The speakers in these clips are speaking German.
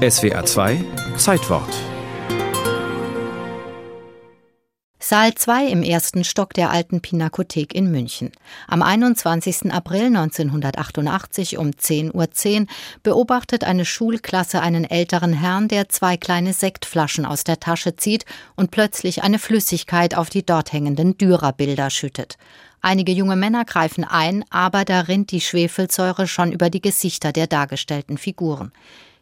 SWR 2 Zeitwort Saal 2 im ersten Stock der alten Pinakothek in München. Am 21. April 1988 um 10.10 .10 Uhr beobachtet eine Schulklasse einen älteren Herrn, der zwei kleine Sektflaschen aus der Tasche zieht und plötzlich eine Flüssigkeit auf die dort hängenden Dürerbilder schüttet. Einige junge Männer greifen ein, aber da rinnt die Schwefelsäure schon über die Gesichter der dargestellten Figuren.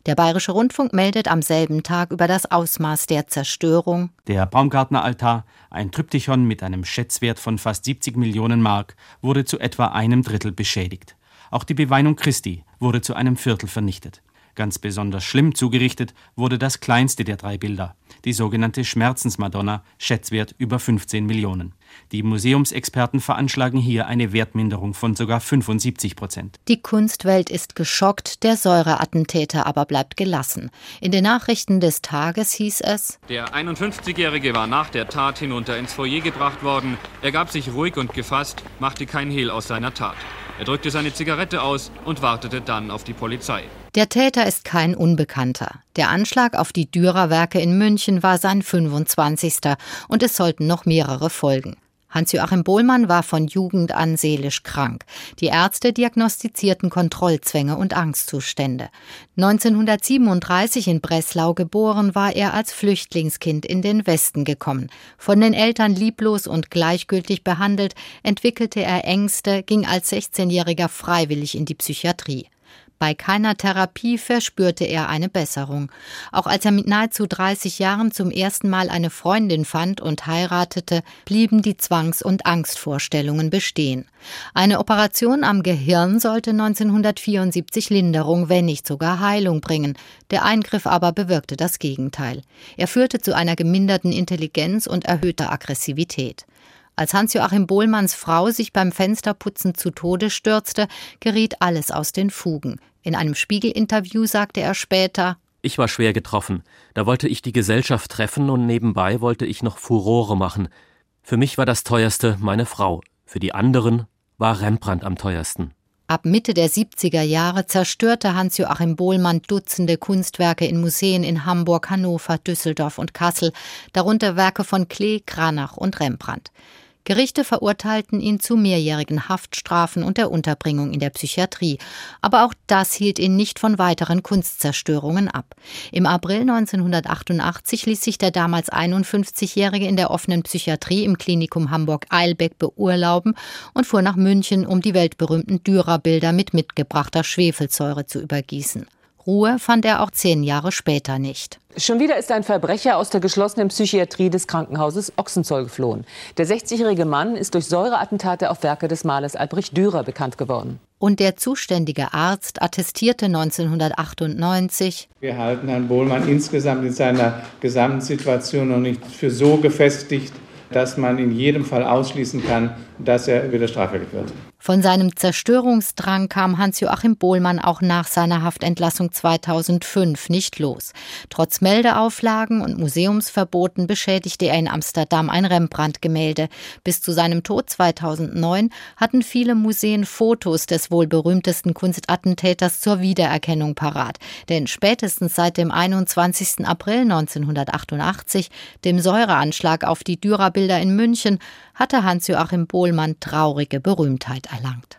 Der Bayerische Rundfunk meldet am selben Tag über das Ausmaß der Zerstörung. Der Baumgartner-Altar, ein Tryptychon mit einem Schätzwert von fast 70 Millionen Mark, wurde zu etwa einem Drittel beschädigt. Auch die Beweinung Christi wurde zu einem Viertel vernichtet. Ganz besonders schlimm zugerichtet wurde das kleinste der drei Bilder, die sogenannte Schmerzensmadonna, Schätzwert über 15 Millionen. Die Museumsexperten veranschlagen hier eine Wertminderung von sogar 75 Prozent. Die Kunstwelt ist geschockt, der Säureattentäter aber bleibt gelassen. In den Nachrichten des Tages hieß es: Der 51-Jährige war nach der Tat hinunter ins Foyer gebracht worden. Er gab sich ruhig und gefasst, machte kein Hehl aus seiner Tat. Er drückte seine Zigarette aus und wartete dann auf die Polizei. Der Täter ist kein Unbekannter. Der Anschlag auf die Dürerwerke in München war sein 25. und es sollten noch mehrere folgen. Hans-Joachim Bohlmann war von Jugend an seelisch krank. Die Ärzte diagnostizierten Kontrollzwänge und Angstzustände. 1937 in Breslau geboren, war er als Flüchtlingskind in den Westen gekommen. Von den Eltern lieblos und gleichgültig behandelt, entwickelte er Ängste, ging als 16-Jähriger freiwillig in die Psychiatrie. Bei keiner Therapie verspürte er eine Besserung. Auch als er mit nahezu 30 Jahren zum ersten Mal eine Freundin fand und heiratete, blieben die Zwangs- und Angstvorstellungen bestehen. Eine Operation am Gehirn sollte 1974 Linderung, wenn nicht sogar Heilung bringen. Der Eingriff aber bewirkte das Gegenteil. Er führte zu einer geminderten Intelligenz und erhöhter Aggressivität. Als Hans-Joachim Bohlmanns Frau sich beim Fensterputzen zu Tode stürzte, geriet alles aus den Fugen. In einem Spiegel-Interview sagte er später, ich war schwer getroffen. Da wollte ich die Gesellschaft treffen und nebenbei wollte ich noch Furore machen. Für mich war das teuerste meine Frau. Für die anderen war Rembrandt am teuersten. Ab Mitte der 70er Jahre zerstörte Hans-Joachim Bohlmann Dutzende Kunstwerke in Museen in Hamburg, Hannover, Düsseldorf und Kassel, darunter Werke von Klee, Kranach und Rembrandt. Gerichte verurteilten ihn zu mehrjährigen Haftstrafen und der Unterbringung in der Psychiatrie. Aber auch das hielt ihn nicht von weiteren Kunstzerstörungen ab. Im April 1988 ließ sich der damals 51-Jährige in der offenen Psychiatrie im Klinikum Hamburg-Eilbeck beurlauben und fuhr nach München, um die weltberühmten Dürer-Bilder mit mitgebrachter Schwefelsäure zu übergießen. Ruhe fand er auch zehn Jahre später nicht. Schon wieder ist ein Verbrecher aus der geschlossenen Psychiatrie des Krankenhauses Ochsenzoll geflohen. Der 60-jährige Mann ist durch Säureattentate auf Werke des Malers Albrecht Dürer bekannt geworden. Und der zuständige Arzt attestierte 1998, wir halten Herrn Bohlmann insgesamt in seiner Gesamtsituation noch nicht für so gefestigt, dass man in jedem Fall ausschließen kann, dass er wieder straffällig wird. Von seinem Zerstörungsdrang kam Hans-Joachim Bohlmann auch nach seiner Haftentlassung 2005 nicht los. Trotz Meldeauflagen und Museumsverboten beschädigte er in Amsterdam ein Rembrandt-Gemälde. Bis zu seinem Tod 2009 hatten viele Museen Fotos des wohl berühmtesten Kunstattentäters zur Wiedererkennung parat. Denn spätestens seit dem 21. April 1988, dem Säureanschlag auf die Dürerbilder in München, hatte Hans-Joachim Bohlmann traurige Berühmtheit erlangt.